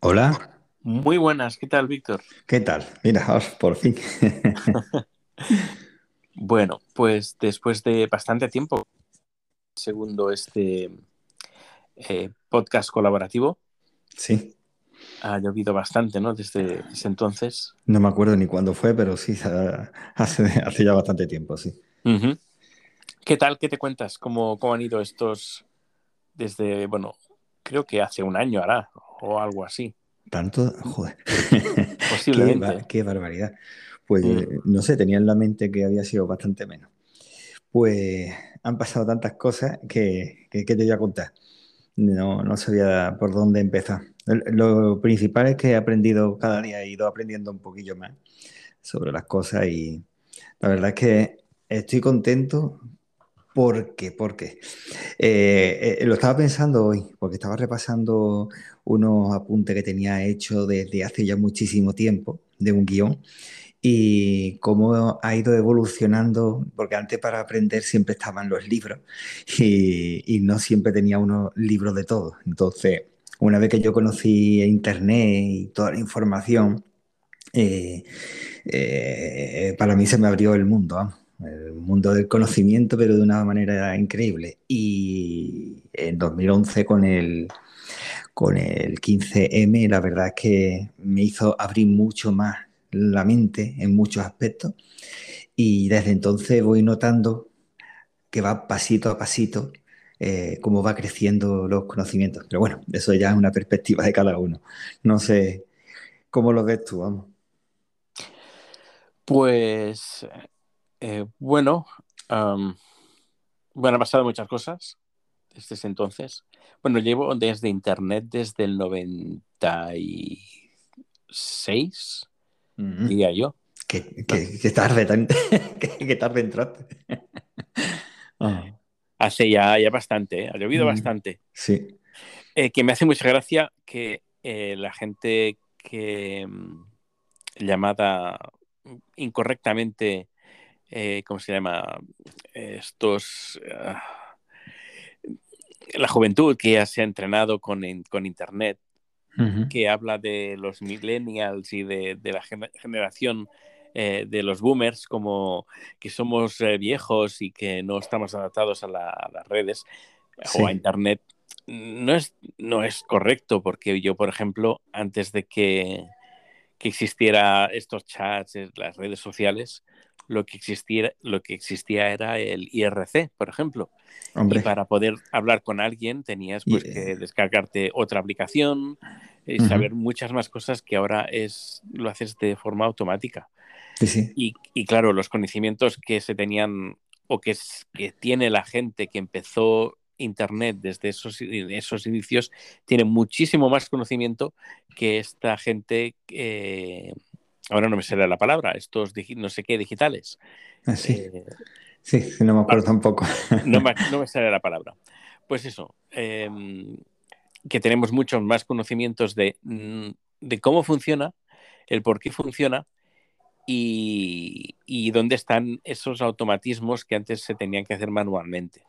Hola, Muy buenas, ¿qué tal, Víctor? ¿qué tal? Mira, ahora, por fin. Bueno, pues después de bastante tiempo, segundo este eh, podcast colaborativo, Sí, ha llovido bastante, ¿no? Desde ese entonces. no me acuerdo ni cuándo fue, pero sí, hace, hace ya bastante tiempo, sí. ¿Qué tal? ¿Qué te cuentas? ¿Cómo, cómo han ido estos desde, bueno, creo que hace un año hará o algo así? Tanto, joder. Posiblemente. qué barbaridad. Pues Mm. eh, no sé, tenía en la mente que había sido bastante menos. Pues han pasado tantas cosas que, que, ¿qué te voy a contar? No, no sabía por dónde empezar. Lo principal es que he aprendido cada día, he ido aprendiendo un poquillo más sobre las cosas y la verdad es que estoy contento porque, porque eh, eh, lo estaba pensando hoy, porque estaba repasando unos apuntes que tenía hecho desde hace ya muchísimo tiempo de un guion y cómo ha ido evolucionando, porque antes para aprender siempre estaban los libros y, no siempre tenía unos libros de todo. Entonces, una vez que yo conocí Internet y toda la información, eh, para mí se me abrió el mundo, el mundo del conocimiento, pero de una manera increíble. Y en 2011 con el, con el 15M, la verdad es que me hizo abrir mucho más la mente en muchos aspectos. Y desde entonces voy notando que va pasito a pasito eh, cómo va creciendo los conocimientos. Pero bueno, eso ya es una perspectiva de cada uno. No sé cómo lo ves tú, vamos. Pues, eh, bueno, bueno, han pasado muchas cosas desde ese entonces. Bueno, llevo desde Internet desde el 96, Mm, diría yo. que, que- que tarde, tan- tarde entraste. Ah, Hace ya, ya bastante, ¿eh? ha llovido Mm. bastante. sí, Eh, que me hace mucha gracia que eh, la gente que mm, llamada incorrectamente, eh, ¿cómo se llama? Estos... ah, la juventud que ya se ha entrenado con, con Internet, que habla de los millennials y de, de la gener- generación eh, de los boomers como que somos eh, viejos y que no estamos adaptados a, la- a las redes Sí. o a Internet, no es, no es correcto porque yo, por ejemplo, antes de que, que existiera estos chats, eh, las redes sociales, lo que, existiera, lo que existía era el IRC, por ejemplo. Hombre, Y para poder hablar con alguien tenías pues, Y, eh, que descargarte otra aplicación y Ujú. saber muchas más cosas que ahora es, lo haces de forma automática. sí, sí. Y, y claro, los conocimientos que se tenían o que, es- que tiene la gente que empezó Internet desde esos, esos inicios, tiene muchísimo más conocimiento que esta gente, eh, ahora no me sale la palabra, estos no sé qué digitales. Ah, sí, Eh, sí, sí, no me acuerdo tampoco. no, me, no me sale la palabra. Pues eso, eh, que tenemos muchos más conocimientos de, mm, de cómo funciona, el por qué funciona y, y dónde están esos automatismos que antes se tenían que hacer manualmente.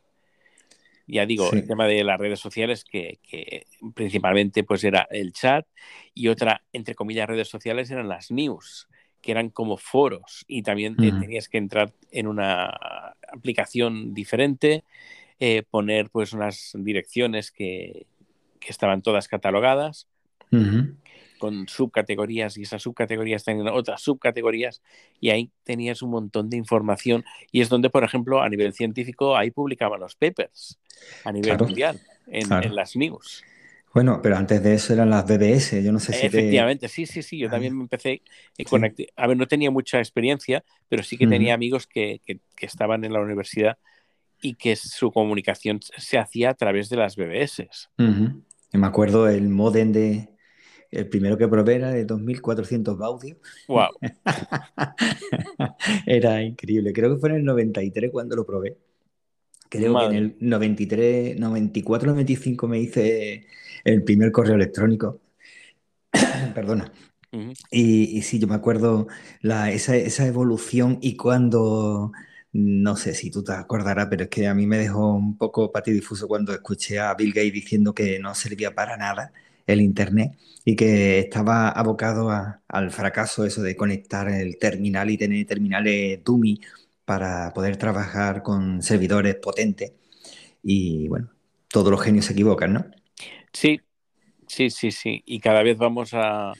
Ya digo, Sí. el tema de las redes sociales, que, que principalmente pues era el chat y otra, entre comillas, redes sociales eran las news, que eran como foros y también tenías que entrar en una aplicación diferente, eh, poner pues unas direcciones que, que estaban todas catalogadas. Con subcategorías y esas subcategorías tenían otras subcategorías y ahí tenías un montón de información y es donde, por ejemplo, a nivel científico, ahí publicaban los papers a nivel Claro, mundial en, claro. en las news. Bueno, pero antes de eso eran las BBS, yo no sé si te... Efectivamente, sí, sí, sí, yo Ah, también me empecé Sí. con... acti- A ver, no tenía mucha experiencia, pero sí que tenía amigos que, que- que estaban en la universidad y que su comunicación se hacía a través de las BBS. Me acuerdo el modem de... El primero que probé era de 2400 baudios. Wow. Era increíble. Creo que fue en el 93 cuando lo probé. Creo que en el 93, 94, 95 me hice el primer correo electrónico. Perdona. Y, y sí, yo me acuerdo la, esa, esa evolución y cuando, no sé si tú te acordarás, pero es que a mí me dejó un poco patidifuso cuando escuché a Bill Gates diciendo que no servía para nada el Internet y que estaba abocado al fracaso eso de conectar el terminal y tener terminales dummy para poder trabajar con servidores potentes. Y bueno, todos los genios se equivocan, ¿no? Sí, sí, sí, sí. Y cada vez vamos a,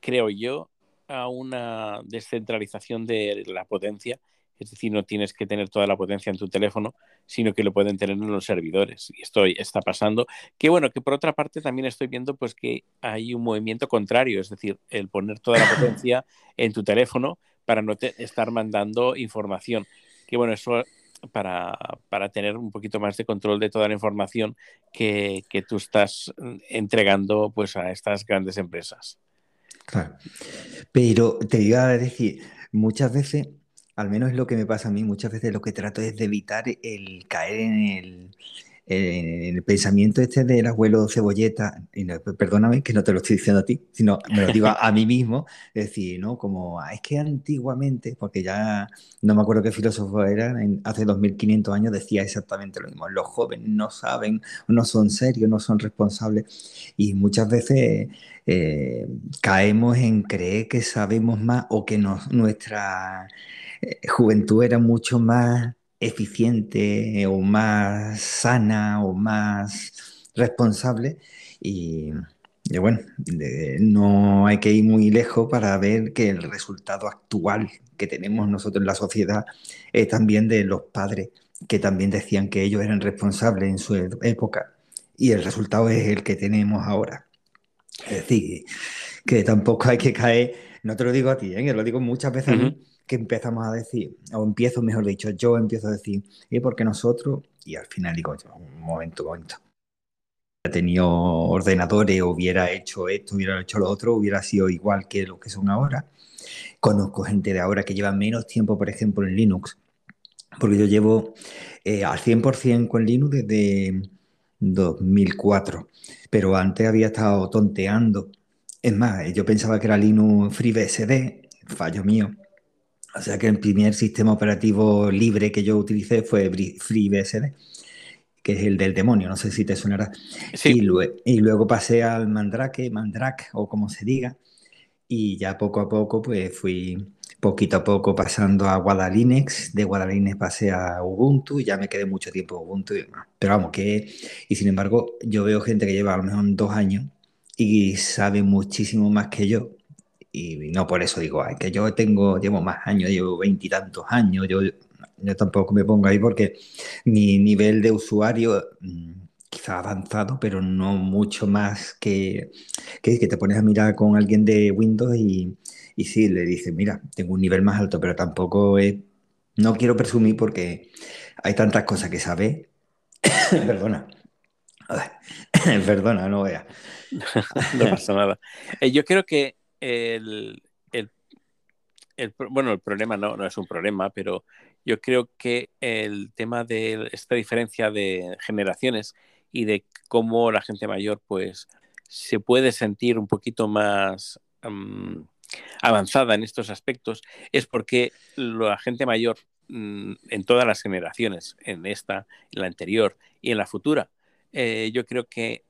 creo yo, a una descentralización de la potencia. Es decir, no tienes que tener toda la potencia en tu teléfono, sino que lo pueden tener en los servidores. Y esto está pasando. Que bueno, que por otra parte también estoy viendo pues que hay un movimiento contrario, es decir, el poner toda la potencia en tu teléfono para no estar mandando información. Que bueno, eso para, para, tener un poquito más de control de toda la información que, que tú estás entregando pues a estas grandes empresas. Claro. Pero te iba a decir, muchas veces, al menos es lo que me pasa a mí, muchas veces lo que trato es de evitar el caer en el, el pensamiento este del abuelo cebolleta, y perdóname que no te lo estoy diciendo a ti, sino me lo digo a, mí mismo, es decir, ¿no? Como, ah, es que antiguamente, porque ya no me acuerdo qué filósofo era, hace 2500 años decía exactamente lo mismo, los jóvenes no saben, no son serios, no son responsables, y muchas veces eh, caemos en creer que sabemos más o que nuestra eh, juventud era mucho más eficiente o más sana o más responsable y, bueno, no hay que ir muy lejos para ver que el resultado actual que tenemos nosotros en la sociedad es también de los padres que también decían que ellos eran responsables en su época y el resultado es el que tenemos ahora. Es decir, que tampoco hay que caer, no te lo digo a ti, ¿eh? lo digo muchas veces que empezamos a decir, o empiezo, mejor dicho, yo empiezo a decir, ¿y porque nosotros? Y al final digo, un momento, un momento. Hubiera tenido ordenadores, hubiera hecho esto, hubiera hecho lo otro, hubiera sido igual que lo que son ahora. Conozco gente de ahora que lleva menos tiempo, por ejemplo, en Linux, porque yo llevo eh, al 100% con Linux desde 2004, pero antes había estado tonteando. Es más, yo pensaba que era Linux FreeBSD, fallo mío, o sea que el primer sistema operativo libre que yo utilicé fue FreeBSD, que es el del demonio, no sé si te sonará. Y, luego, pasé al Mandrake, Mandrake o como se diga, y ya poco a poco pues fui poquito a poco pasando a Guadalinux, de Guadalinux pasé a Ubuntu y ya me quedé mucho tiempo en Ubuntu. Pero vamos, que... Y sin embargo, yo veo gente que lleva a lo mejor dos años y sabe muchísimo más que yo y no por eso digo, que yo tengo, llevo más años, llevo veintitantos años, yo, yo tampoco me pongo ahí porque mi nivel de usuario mm, quizá avanzado, pero no mucho más que, que, te pones a mirar con alguien de Windows y, y sí, le dices, mira, tengo un nivel más alto, pero tampoco es, no quiero presumir porque hay tantas cosas que sabe. Perdona. Perdona, no vea. no pasa nada. Eh, yo creo que el, bueno, el problema no, no es un problema, pero yo creo que el tema de esta diferencia de generaciones y de cómo la gente mayor pues se puede sentir un poquito más avanzada en estos aspectos es porque la gente mayor mm, en todas las generaciones, en esta, en la anterior y en la futura, eh, yo creo que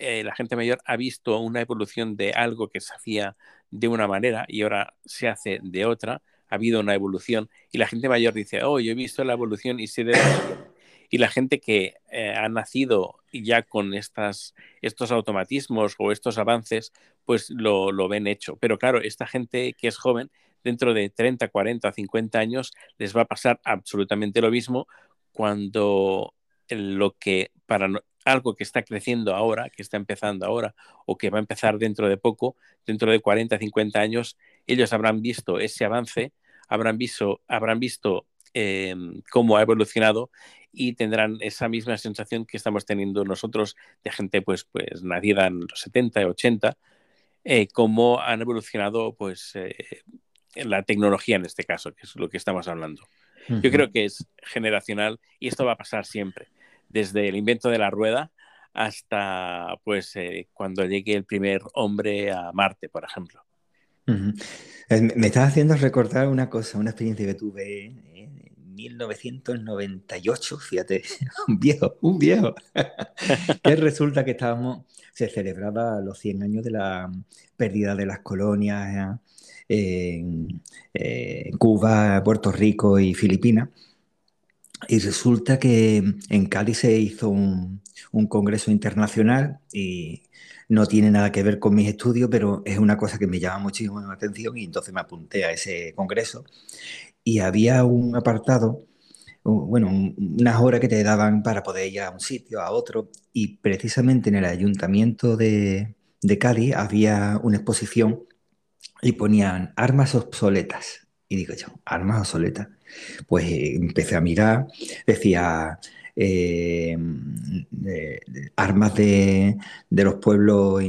eh, la gente mayor ha visto una evolución de algo que se hacía de una manera y ahora se hace de otra, ha habido una evolución y la gente mayor dice, oh, yo he visto la evolución y sé de Y la gente que eh, ha nacido ya con estas, estos automatismos o estos avances, pues lo, lo ven hecho. Pero claro, esta gente que es joven, dentro de 30, 40, 50 años, les va a pasar absolutamente lo mismo cuando lo que para algo que está creciendo ahora, que está empezando ahora o que va a empezar dentro de poco, dentro de 40, 50 años, ellos habrán visto ese avance, habrán visto, habrán visto em, cómo ha evolucionado y tendrán esa misma sensación que estamos teniendo nosotros de gente pues, pues nacida en los 70, 80, eh, cómo han evolucionado pues eh, la tecnología en este caso, que es lo que estamos hablando. Yo creo que es generacional y esto va a pasar siempre desde el invento de la rueda hasta pues eh, cuando llegue el primer hombre a Marte, por ejemplo. Me estás haciendo recordar una cosa, una experiencia que tuve en 1998, fíjate, un viejo, un viejo, que resulta que estábamos, se celebraba los 100 años de la pérdida de las colonias en, Cuba, Puerto Rico y Filipinas. Y resulta que en Cádiz se hizo un, un congreso internacional y no tiene nada que ver con mis estudios, pero es una cosa que me llama muchísimo la atención y entonces me apunté a ese congreso y había un apartado, bueno, unas horas que te daban para poder ir a un sitio, a otro, y precisamente en el ayuntamiento de, de Cádiz había una exposición y ponían armas obsoletas. Y digo yo, armas obsoletas. Pues eh, empecé a mirar, decía eh, armas de, los pueblos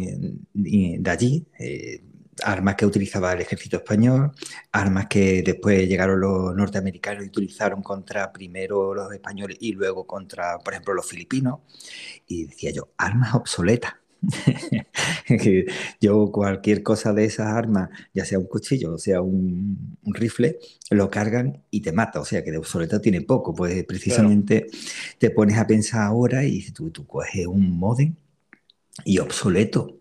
de allí, eh, armas que utilizaba el ejército español, armas que después llegaron los norteamericanos y utilizaron contra primero los españoles y luego contra, por ejemplo, los filipinos. Y decía yo, armas obsoletas. yo cualquier cosa de esas armas, ya sea un cuchillo o sea un, rifle, lo cargan y te mata. O sea que de obsoleto tiene poco. Pues precisamente te pones a pensar ahora y tú, tú coges un modem y obsoleto.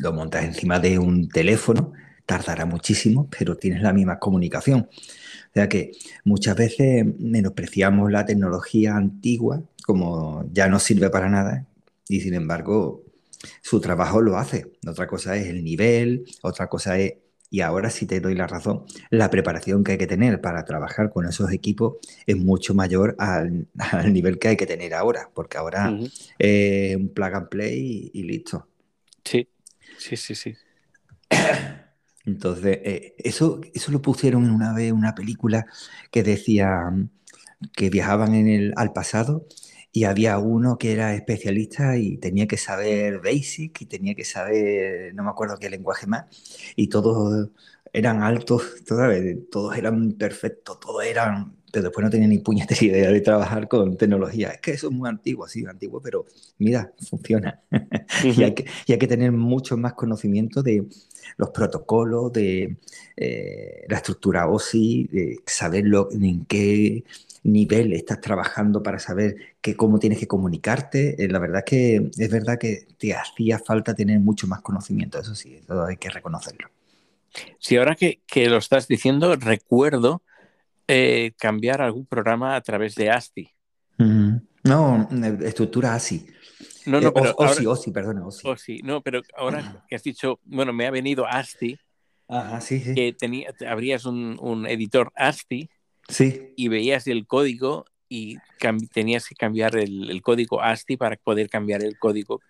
Lo montas encima de un teléfono, tardará muchísimo, pero tienes la misma comunicación. O sea que muchas veces menospreciamos la tecnología antigua como ya no sirve para nada y sin embargo su trabajo lo hace. Otra cosa es el nivel, otra cosa es, y ahora sí te doy la razón, la preparación que hay que tener para trabajar con esos equipos es mucho mayor al, nivel que hay que tener ahora, porque ahora es un plug and play y, listo. Sí, sí, sí, sí. Entonces, eh, eso, eso lo pusieron en una vez una película que decía que viajaban en el, al pasado y había uno que era especialista y tenía que saber Basic y tenía que saber, no me acuerdo qué lenguaje más, y todos eran altos, todos eran perfectos, todos eran, pero después no tenían ni puñetera idea de trabajar con tecnología. Es que eso es muy antiguo, sí, antiguo, pero mira, funciona. y, hay que, y hay que tener mucho más conocimiento de los protocolos, de eh, la estructura OSI, de saber en qué nivel estás trabajando para saber que, cómo tienes que comunicarte. Eh, la verdad es que es verdad que te hacía falta tener mucho más conocimiento, eso sí, eso hay que reconocerlo. Sí, ahora que, lo estás diciendo, recuerdo eh, cambiar algún programa a través de ASCII. No, estructura ASCII. No, no, eh, pero OSI, OSI, perdona, OSI. No, pero ahora que has dicho, bueno, me ha venido ASCII. Ajá, sí, sí. Que tenía, abrías un, un editor ASCII Sí. Y veías el código y tenías que cambiar el, código ASCII para poder cambiar el código.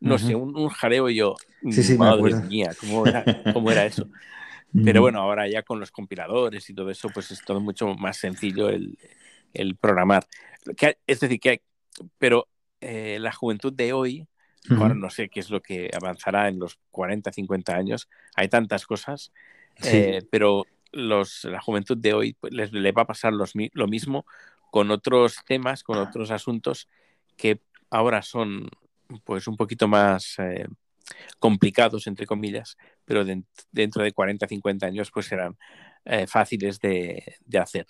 No sé, un, un, jareo yo. Sí, sí, madre mía, ¿cómo era, ¿cómo era eso? Pero bueno, ahora ya con los compiladores y todo eso, pues es todo mucho más sencillo el, el programar. es decir, que pero eh, la juventud de hoy, ahora no sé qué es lo que avanzará en los 40, 50 años, hay tantas cosas, eh, pero los, la juventud de hoy pues, les, va a pasar lo mismo con otros temas, con otros asuntos que ahora son pues un poquito más eh, complicados, entre comillas, pero dentro de 40, 50 años pues serán eh, fáciles de, hacer.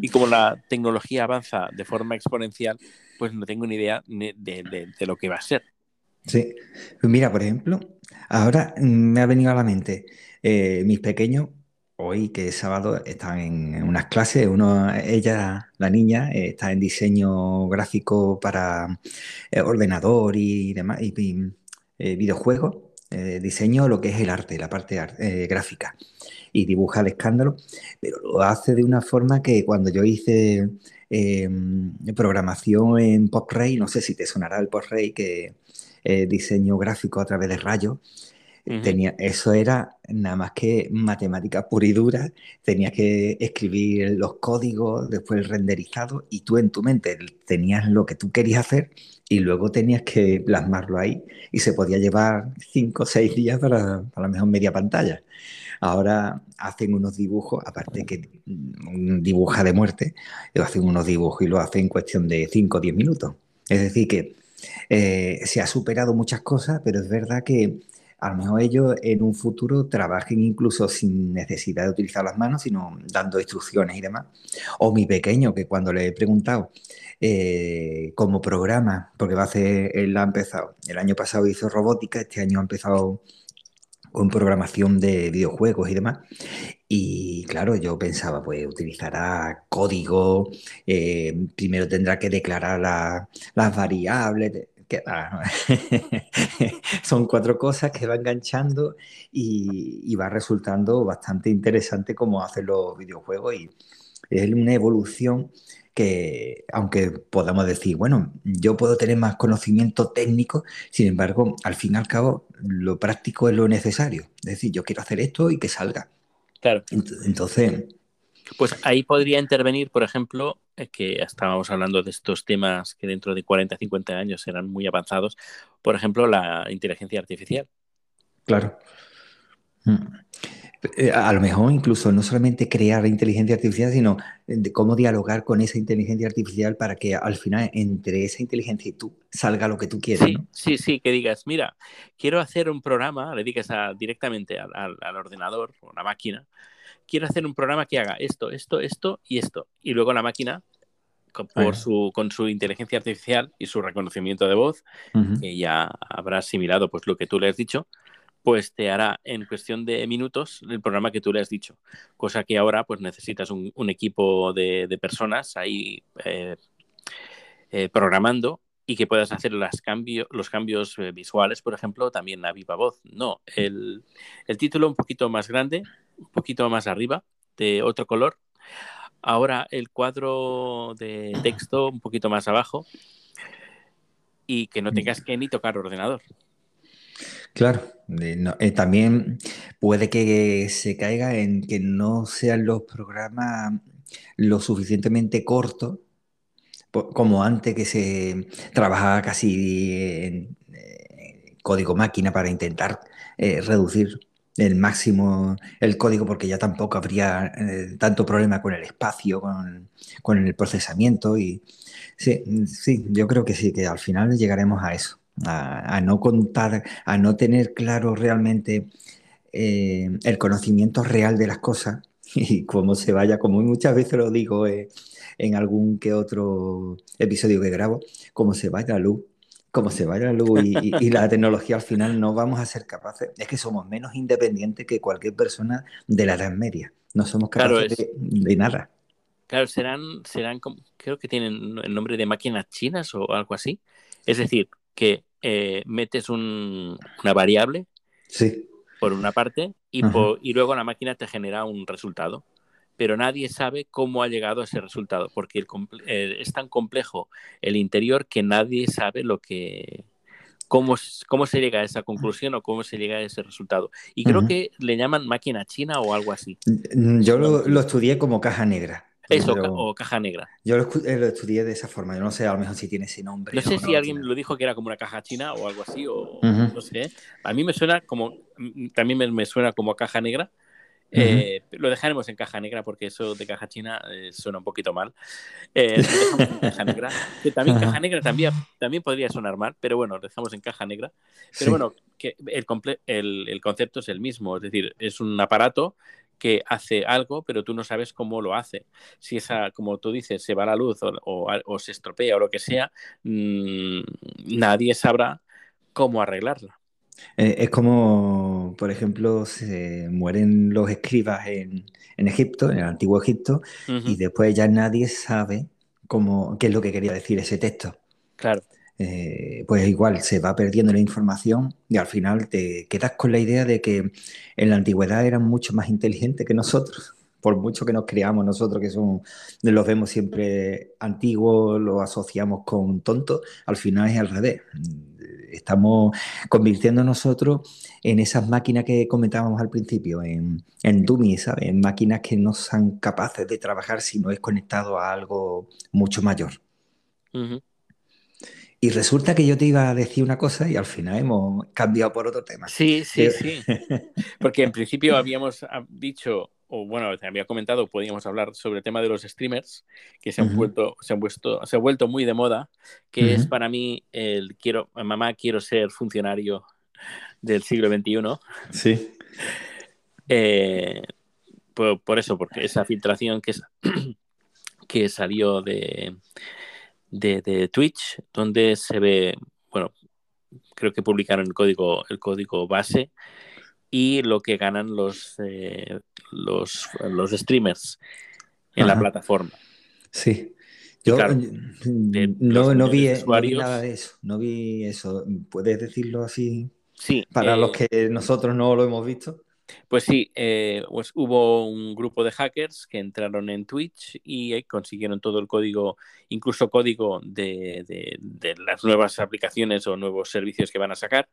Y como la tecnología avanza de forma exponencial, pues no tengo ni idea de, lo que va a ser. Sí, mira, por ejemplo, ahora me ha venido a la mente, eh, mis pequeños hoy, que es sábado, están en unas clases. Uno, ella, la niña, está en diseño gráfico para eh, ordenador y demás, y, eh, videojuegos. Eh, diseño lo que es el arte, la parte gráfica. Y dibuja el escándalo, pero lo hace de una forma que cuando yo hice em, programación en PostRay, no sé si te sonará el PostRay, que diseño gráfico a través de rayos, Tenía, eso era nada más que matemática pura y dura. Tenías que escribir los códigos, después el renderizado, y tú en tu mente tenías lo que tú querías hacer y luego tenías que plasmarlo ahí. Y se podía llevar cinco o seis días para, para la mejor media pantalla. Ahora hacen unos dibujos, aparte que dibuja de muerte, hacen unos dibujos y lo hacen en cuestión de 5 o 10 minutos. Es decir, que eh, se ha superado muchas cosas, pero es verdad que a lo mejor ellos en un futuro trabajen incluso sin necesidad de utilizar las manos, sino dando instrucciones y demás. O mi pequeño, que cuando le he preguntado eh, como programa, porque va a hacer, él ha empezado, el año pasado hizo robótica, este año ha empezado con programación de videojuegos y demás. Y claro, yo pensaba, pues utilizará código, eh, primero tendrá que declarar las variables, que, son cuatro cosas que va enganchando y, va resultando bastante interesante cómo hacen los videojuegos y es una evolución que, aunque podamos decir, bueno, yo puedo tener más conocimiento técnico, sin embargo, al fin y al cabo, lo práctico es lo necesario. Es decir, yo quiero hacer esto y que salga. Claro. Entonces. Pues ahí podría intervenir, por ejemplo, eh, que estábamos hablando de estos temas que dentro de 40, 50 años serán muy avanzados, por ejemplo, la inteligencia artificial. Claro. Mm. Eh, a lo mejor incluso no solamente crear inteligencia artificial, sino de cómo dialogar con esa inteligencia artificial para que al final entre esa inteligencia y tú salga lo que tú quieres. Sí, sí, sí, que digas, mira, quiero hacer un programa, le digas directamente al, al, ordenador o la máquina, quiero hacer un programa que haga esto, esto, esto y esto. Y luego la máquina, con, por su, con su inteligencia artificial y su reconocimiento de voz, que ya habrá asimilado pues, lo que tú le has dicho, pues te hará en cuestión de minutos el programa que tú le has dicho. Cosa que ahora pues necesitas un, equipo de, personas ahí eh, eh, programando y que puedas hacer los cambios eh, visuales, por ejemplo, también a viva voz. No, el, título un poquito más grande, un poquito más arriba, de otro color. Ahora el cuadro de texto un poquito más abajo y que no tengas que ni tocar ordenador. Claro, eh, también puede que se caiga en que no sean los programas lo suficientemente cortos como antes que se trabajaba casi en, eh, código máquina para intentar eh, reducir el máximo el código porque ya tampoco habría tanto problema con el espacio, con, con, el procesamiento y sí, sí, yo creo que sí, que al final llegaremos a eso a, no contar, a no tener claro realmente eh, el conocimiento real de las cosas y cómo se vaya, como muchas veces lo digo eh, en algún que otro episodio que grabo, cómo se vaya la luz, cómo se vaya la luz y, la tecnología al final no vamos a ser capaces, es que somos menos independientes que cualquier persona de la Edad Media, no somos capaces de, de, nada. Claro, serán, serán, creo que tienen el nombre de máquinas chinas o algo así. Es decir, que eh, metes una variable por una parte y, y, luego la máquina te genera un resultado. Pero nadie sabe cómo ha llegado a ese resultado, porque es tan complejo el interior que nadie sabe lo que, cómo, cómo se llega a esa conclusión o cómo se llega a ese resultado. Y creo que le llaman máquina china o algo así. Yo lo estudié como caja negra. Eso, o caja negra. Yo eh, lo, estudié de esa forma. Yo no sé, a lo mejor si tiene ese nombre. No sé si alguien lo dijo que era como una caja china o algo así, o no sé. A mí me suena como. Mm, también me, suena como caja negra. Eh, lo dejaremos en caja negra porque eso de caja china eh, suena un poquito mal. caja negra. Que también caja negra también, también podría sonar mal, pero bueno, lo dejamos en caja negra. Pero bueno, que el, el, el, concepto es el mismo, es decir, es un aparato que hace algo, pero tú no sabes cómo lo hace. Si esa, como tú dices, se va la luz o, se estropea o lo que sea, mm, nadie sabrá cómo arreglarla. Eh, es como, por ejemplo, se mueren los escribas en, Egipto, en el antiguo Egipto, y después ya nadie sabe cómo, qué es lo que quería decir ese texto. Claro. Eh, pues igual se va perdiendo la información y al final te quedas con la idea de que en la antigüedad eran mucho más inteligentes que nosotros. Por mucho que nos creamos nosotros, que son, los vemos siempre antiguos, los asociamos con tontos, al final es al revés. Estamos convirtiendo nosotros en esas máquinas que comentábamos al principio, en, en dummies, ¿sabes? En máquinas que no son capaces de trabajar si no es conectado a algo mucho mayor. Y resulta que yo te iba a decir una cosa y al final hemos cambiado por otro tema. Sí, sí, sí. Porque en principio habíamos ah, dicho, o bueno, te había comentado, podíamos hablar sobre el tema de los streamers, que se han, vuelto, se han, vuelto, se ha vuelto muy de moda, que es para mí el quiero, mamá, quiero ser funcionario del siglo XXI. Sí. Eh, por, eso, porque esa filtración que, que salió de, de, Twitch, donde se ve, bueno, creo que publicaron el código, el código base y lo que ganan los, eh, los, los streamers en la plataforma. Sí. Yo no, no, vi, nada de eso, no vi eso. ¿Puedes decirlo así? Sí. Para los eh, que nosotros no lo hemos visto. Pues sí, eh, pues hubo un grupo de hackers que entraron en Twitch y eh, consiguieron todo el código, incluso código de, las nuevas aplicaciones o nuevos servicios que van a sacar.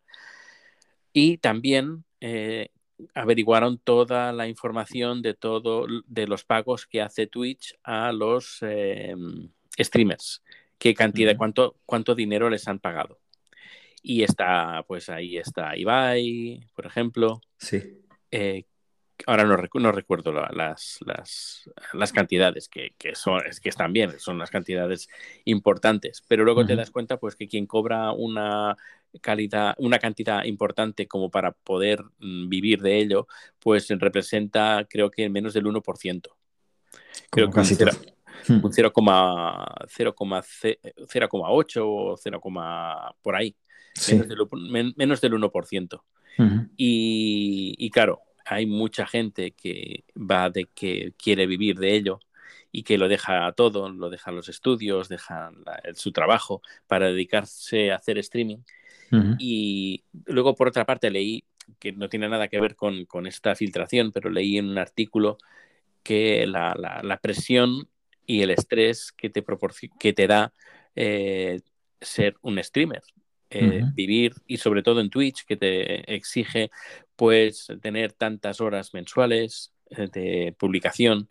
Y también eh, averiguaron toda la información de todo de los pagos que hace Twitch a los streamers, qué cantidad, cuánto, cuánto dinero les han pagado. Y está, pues ahí está Ibai, por ejemplo. Sí eh, ahora no, no recuerdo las, las, cantidades, que, son, es que están bien, son las cantidades importantes, pero luego te das cuenta pues que quien cobra una calidad, una cantidad importante como para poder mm, vivir de ello, pues representa creo que menos del 1%. Creo que casi un 0,8 o 0, por ahí. Menos, del, menos del 1% y, claro, hay mucha gente que va de que quiere vivir de ello y que lo deja todo, lo deja los estudios, deja su trabajo para dedicarse a hacer streaming. Y luego, por otra parte, leí, que no tiene nada que ver con, esta filtración, pero leí en un artículo que la, presión y el estrés que te, que te da eh, ser un streamer, eh, vivir y sobre todo en Twitch que te exige pues tener tantas horas mensuales eh, de publicación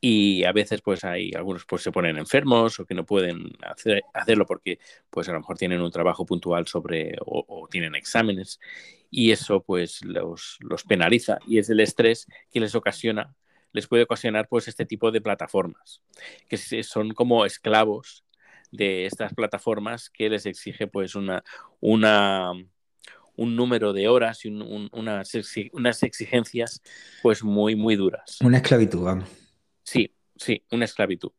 y a veces pues hay algunos pues se ponen enfermos o que no pueden hacerlo porque pues a lo mejor tienen un trabajo puntual sobre o, tienen exámenes y eso pues los, los, penaliza y es el estrés que les ocasiona les puede ocasionar pues este tipo de plataformas que son como esclavos de estas plataformas que les exige pues una, una un número de horas y unas, unas, exigencias pues muy, muy duras. Una esclavitud, vamos. Sí, sí, una esclavitud.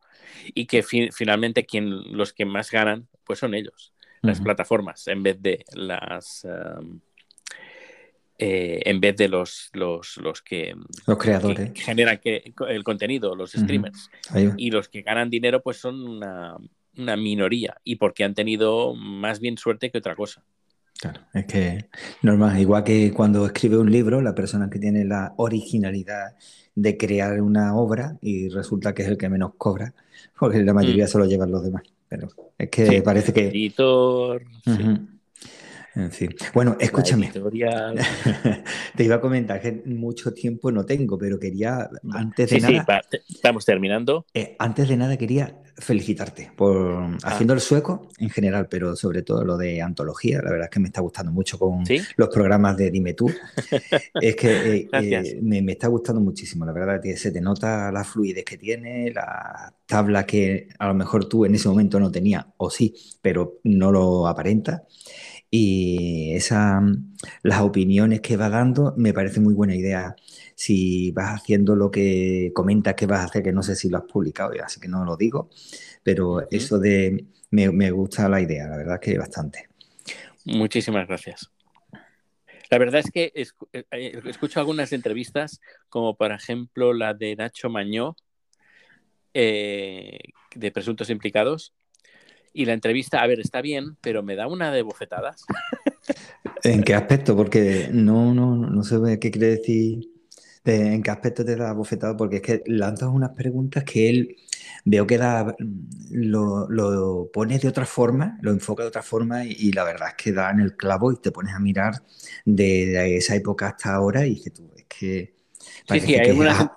Y que finalmente quien, los que más ganan pues son ellos, las plataformas, en vez de las... Eh, en vez de los, los, los que, los creadores generan que, el contenido, los streamers. Y los que ganan dinero pues son una, una minoría y porque han tenido más bien suerte que otra cosa. Claro, es que normal, igual que cuando escribe un libro, la persona que tiene la originalidad de crear una obra y resulta que es el que menos cobra, porque la mayoría mm. se lo llevan los demás. Pero es que parece que... Editor. En fin. Bueno, escúchame. Te iba a comentar que mucho tiempo no tengo, pero quería, antes de nada. Sí, estamos terminando. Eh, antes de nada, quería felicitarte por ah. haciendo el sueco en general, pero sobre todo lo de antología. La verdad es que me está gustando mucho con los programas de Dime tú. es que eh, eh, me, me, está gustando muchísimo, la verdad, que se te nota la fluidez que tiene, la tabla que a lo mejor tú en ese momento no tenías, o sí, pero no lo aparenta y esa, las opiniones que va dando me parece muy buena idea. Si vas haciendo lo que comentas que vas a hacer, que no sé si lo has publicado, así que no lo digo, pero eso de me, gusta la idea, la verdad que bastante. Muchísimas gracias. La verdad es que eh, eh, escucho algunas entrevistas, como por ejemplo la de Nacho Mañó, eh, de Presuntos Implicados, y la entrevista, a ver, está bien, pero me da una de bofetadas. ¿En qué aspecto? Porque no, no, no sé qué quiere decir. ¿En qué aspecto te da bofetada? Porque es que lanzas unas preguntas que él veo que da, lo, lo pone de otra forma, lo enfoca de otra forma y, la verdad es que da en el clavo y te pones a mirar de, esa época hasta ahora y dices tú, es que... Sí, sí, hay algunas,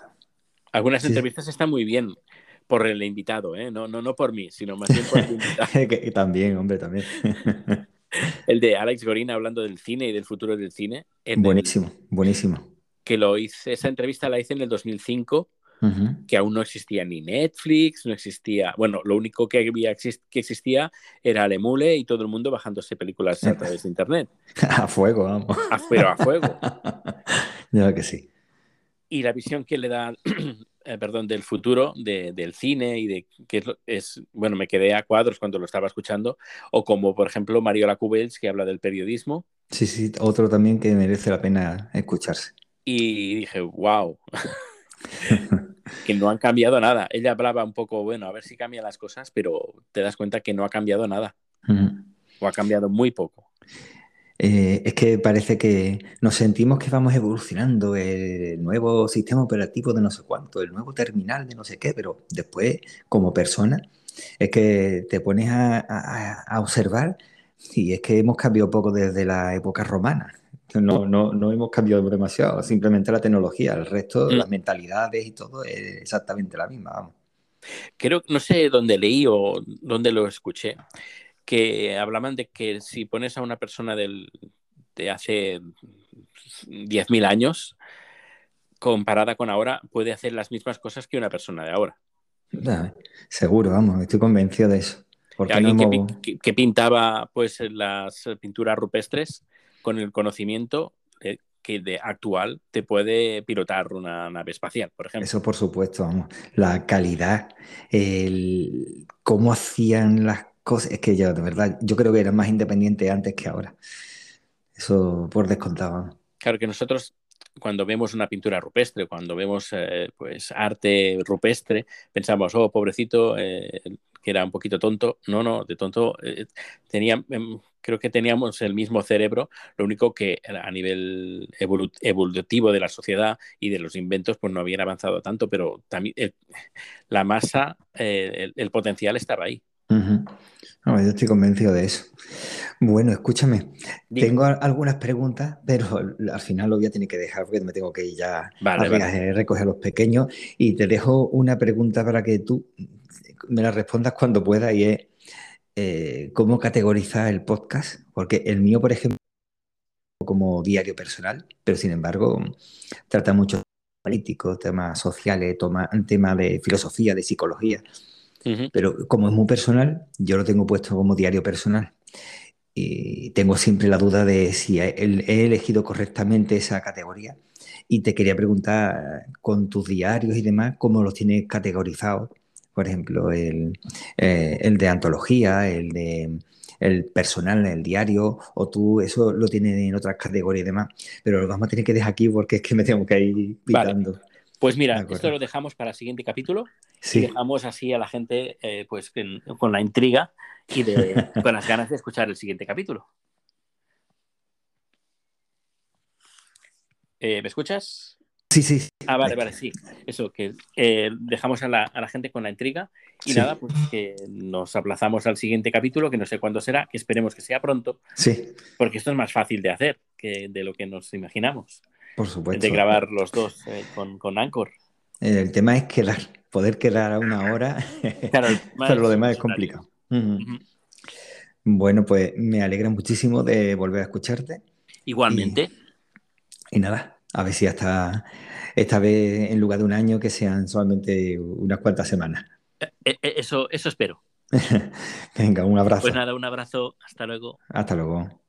algunas entrevistas están muy bien por el invitado, ¿eh? no, no, no por mí, sino más bien por el invitado. también, hombre, también. el de Alex Gorina hablando del cine y del futuro del cine. Buenísimo, buenísimo. Que lo hice, esa entrevista la hice en el 2005 que aún no existía ni Netflix, no existía, bueno, lo único que, había, que existía era el emule y todo el mundo bajándose películas a través de Internet. a fuego, vamos. pero a fuego. ya que sí. Y la visión que le da, eh, perdón, del futuro, del cine y de que es, bueno, me quedé a cuadros cuando lo estaba escuchando, o como por ejemplo Mario Lacubels, que habla del periodismo. Sí, sí, otro también que merece la pena escucharse. Y dije, wow. que no han cambiado nada. Ella hablaba un poco, bueno, a ver si cambian las cosas, pero te das cuenta que no ha cambiado nada. O ha cambiado muy poco. Eh, es que parece que nos sentimos que vamos evolucionando el nuevo sistema operativo de no sé cuánto, el nuevo terminal de no sé qué, pero después, como persona, es que te pones a observar y es que hemos cambiado poco desde la época romana. No, no, no hemos cambiado demasiado, simplemente la tecnología, el resto, mm. las mentalidades y todo es exactamente la misma, vamos. Creo, no sé dónde leí o dónde lo escuché, que hablaban de que si pones a una persona del, de hace 10.000 años, comparada con ahora, puede hacer las mismas cosas que una persona de ahora. seguro, vamos, estoy convencido de eso. Porque alguien que, pintaba pues las pinturas rupestres con el conocimiento que de actual te puede pilotar una nave espacial, por ejemplo. Eso por supuesto, vamos. La calidad, el cómo hacían las cosas, es que yo de verdad, yo creo que eran más independientes antes que ahora. Eso por descontado. Claro que nosotros cuando vemos una pintura rupestre, cuando vemos eh, pues arte rupestre, pensamos, oh, pobrecito, eh, que era un poquito tonto. No, no, de tonto eh, tenía, em, creo que teníamos el mismo cerebro, lo único que a nivel evolutivo de la sociedad y de los inventos, pues no habían avanzado tanto, pero también la masa, el, potencial estaba ahí. Yo estoy convencido de eso. Bueno, escúchame, tengo algunas preguntas, pero al final lo voy a tener que dejar porque me tengo que ir ya a recoger a los pequeños y te dejo una pregunta para que tú me la respondas cuando pueda y es eh, cómo categorizar el podcast, porque el mío, por ejemplo, como diario personal, pero sin embargo trata mucho políticos, temas sociales, temas de filosofía, de psicología. Pero como es muy personal, yo lo tengo puesto como diario personal. Y tengo siempre la duda de si he, elegido correctamente esa categoría. Y te quería preguntar, con tus diarios y demás, ¿cómo los tienes categorizados? Por ejemplo, el, eh, el de antología, el de el personal, el diario, o tú eso lo tienes en otras categorías y demás. Pero lo vamos a tener que dejar aquí porque es que me tengo que ir pitando. Pues mira, esto lo dejamos para el siguiente capítulo y dejamos así a la gente eh, pues con la intriga y con las ganas de escuchar el siguiente capítulo. Eh, ¿Me escuchas? Sí, sí. Ah, vale, vale, sí. Eso, que eh, dejamos a la, gente con la intriga y nada, pues que nos aplazamos al siguiente capítulo, que no sé cuándo será, que esperemos que sea pronto. Sí. Porque esto es más fácil de hacer que de lo que nos imaginamos. Por supuesto. De grabar los dos eh, con, con, Anchor. El tema es quedar, poder quedar a una hora, claro, pero lo demás es complicado. Bueno, pues me alegra muchísimo de volver a escucharte. Igualmente. Y, nada, a ver si hasta esta vez, en lugar de un año, que sean solamente unas cuantas semanas. Eh, eh, eso, eso espero. Venga, un abrazo. Pues nada, un abrazo. Hasta luego. Hasta luego.